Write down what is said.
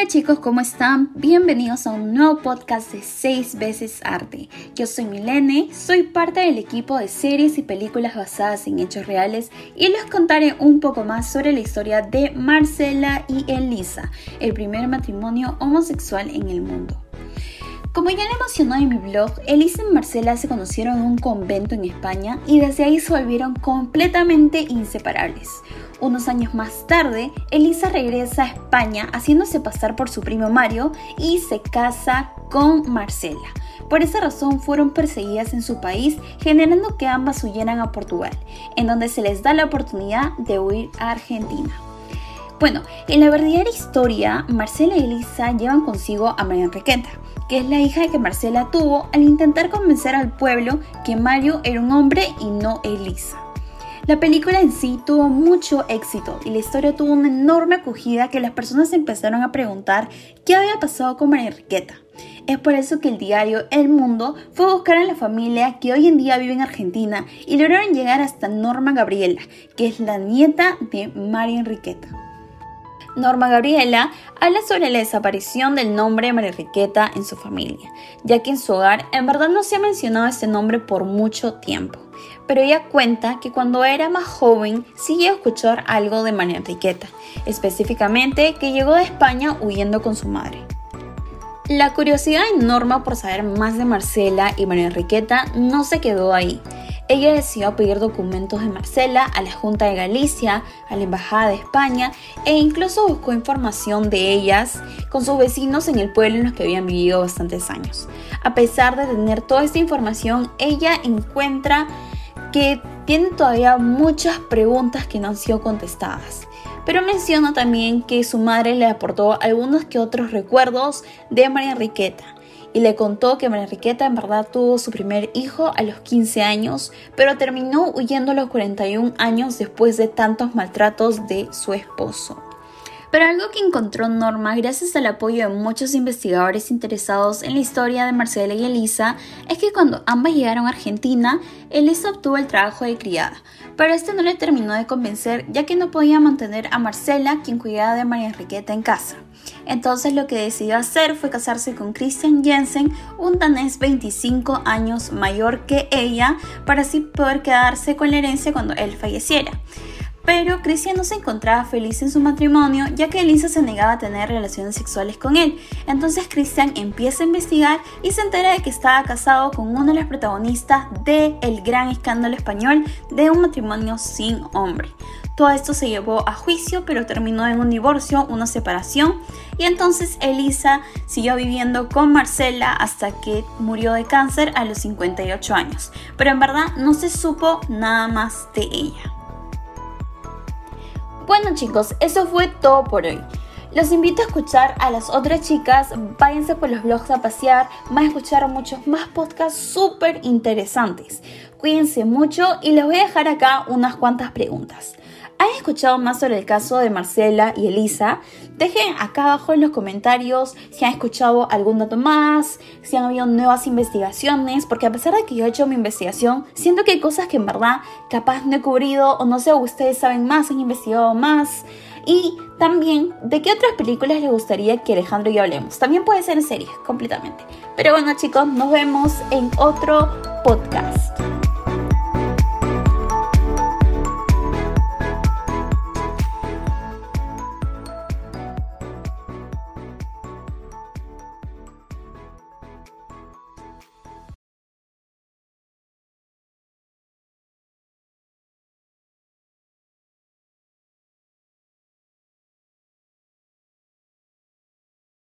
Hola chicos, ¿cómo están? Bienvenidos a un nuevo podcast de 6 veces arte. Yo soy Milene, soy parte del equipo de series y películas basadas en hechos reales y les contaré un poco más sobre la historia de Marcela y Elisa, el primer matrimonio homosexual en el mundo. Como ya le mencionó en mi blog, Elisa y Marcela se conocieron en un convento en España y desde ahí se volvieron completamente inseparables. Unos años más tarde, Elisa regresa a España haciéndose pasar por su primo Mario y se casa con Marcela. Por esa razón fueron perseguidas en su país, generando que ambas huyeran a Portugal, en donde se les da la oportunidad de huir a Argentina. Bueno, en la verdadera historia, Marcela y Elisa llevan consigo a María Enriqueta, que es la hija que Marcela tuvo al intentar convencer al pueblo que Mario era un hombre y no Elisa. La película en sí tuvo mucho éxito y la historia tuvo una enorme acogida que las personas empezaron a preguntar qué había pasado con María Enriqueta. Es por eso que el diario El Mundo fue a buscar a la familia que hoy en día vive en Argentina y lograron llegar hasta Norma Gabriela, que es la nieta de María Enriqueta. Norma Gabriela habla sobre la desaparición del nombre María Enriqueta en su familia, ya que en su hogar en verdad no se ha mencionado este nombre por mucho tiempo. Pero ella cuenta que cuando era más joven sí a escuchar algo de María Enriqueta, específicamente que llegó de España huyendo con su madre. La curiosidad de Norma por saber más de Marcela y María Enriqueta no se quedó ahí, ella decidió pedir documentos de Marcela a la Junta de Galicia, a la Embajada de España e incluso buscó información de ellas con sus vecinos en el pueblo en los que habían vivido bastantes años. A pesar de tener toda esta información, ella encuentra que tiene todavía muchas preguntas que no han sido contestadas. Pero menciona también que su madre le aportó algunos que otros recuerdos de María Enriqueta y le contó que María Enriqueta en verdad tuvo su primer hijo a los 15 años, pero terminó huyendo a los 41 años después de tantos maltratos de su esposo. Pero algo que encontró Norma gracias al apoyo de muchos investigadores interesados en la historia de Marcela y Elisa es que cuando ambas llegaron a Argentina, Elisa obtuvo el trabajo de criada, pero este no le terminó de convencer ya que no podía mantener a Marcela quien cuidaba de María Enriqueta en casa. Entonces lo que decidió hacer fue casarse con Christian Jensen, un danés 25 años mayor que ella, para así poder quedarse con la herencia cuando él falleciera. Pero Christian no se encontraba feliz en su matrimonio ya que Elisa se negaba a tener relaciones sexuales con él. Entonces Christian empieza a investigar y se entera de que estaba casado con uno de los protagonistas de el gran escándalo español de un matrimonio sin hombre. Todo esto se llevó a juicio, pero terminó en un divorcio, una separación, y entonces Elisa siguió viviendo con Marcela hasta que murió de cáncer a los 58 años. Pero en verdad no se supo nada más de ella. Bueno chicos, eso fue todo por hoy. Los invito a escuchar a las otras chicas, váyanse por los blogs a pasear, van a escuchar muchos más podcasts súper interesantes. Cuídense mucho y les voy a dejar acá unas cuantas preguntas. ¿Han escuchado más sobre el caso de Marcela y Elisa? Dejen acá abajo en los comentarios si han escuchado algún dato más, si han habido nuevas investigaciones, porque a pesar de que yo he hecho mi investigación, siento que hay cosas que en verdad capaz no he cubrido o no sé, ustedes saben más, han investigado más. Y también de qué otras películas les gustaría que Alejandro y yo hablemos. También puede ser en series, completamente. Pero bueno chicos, nos vemos en otro podcast.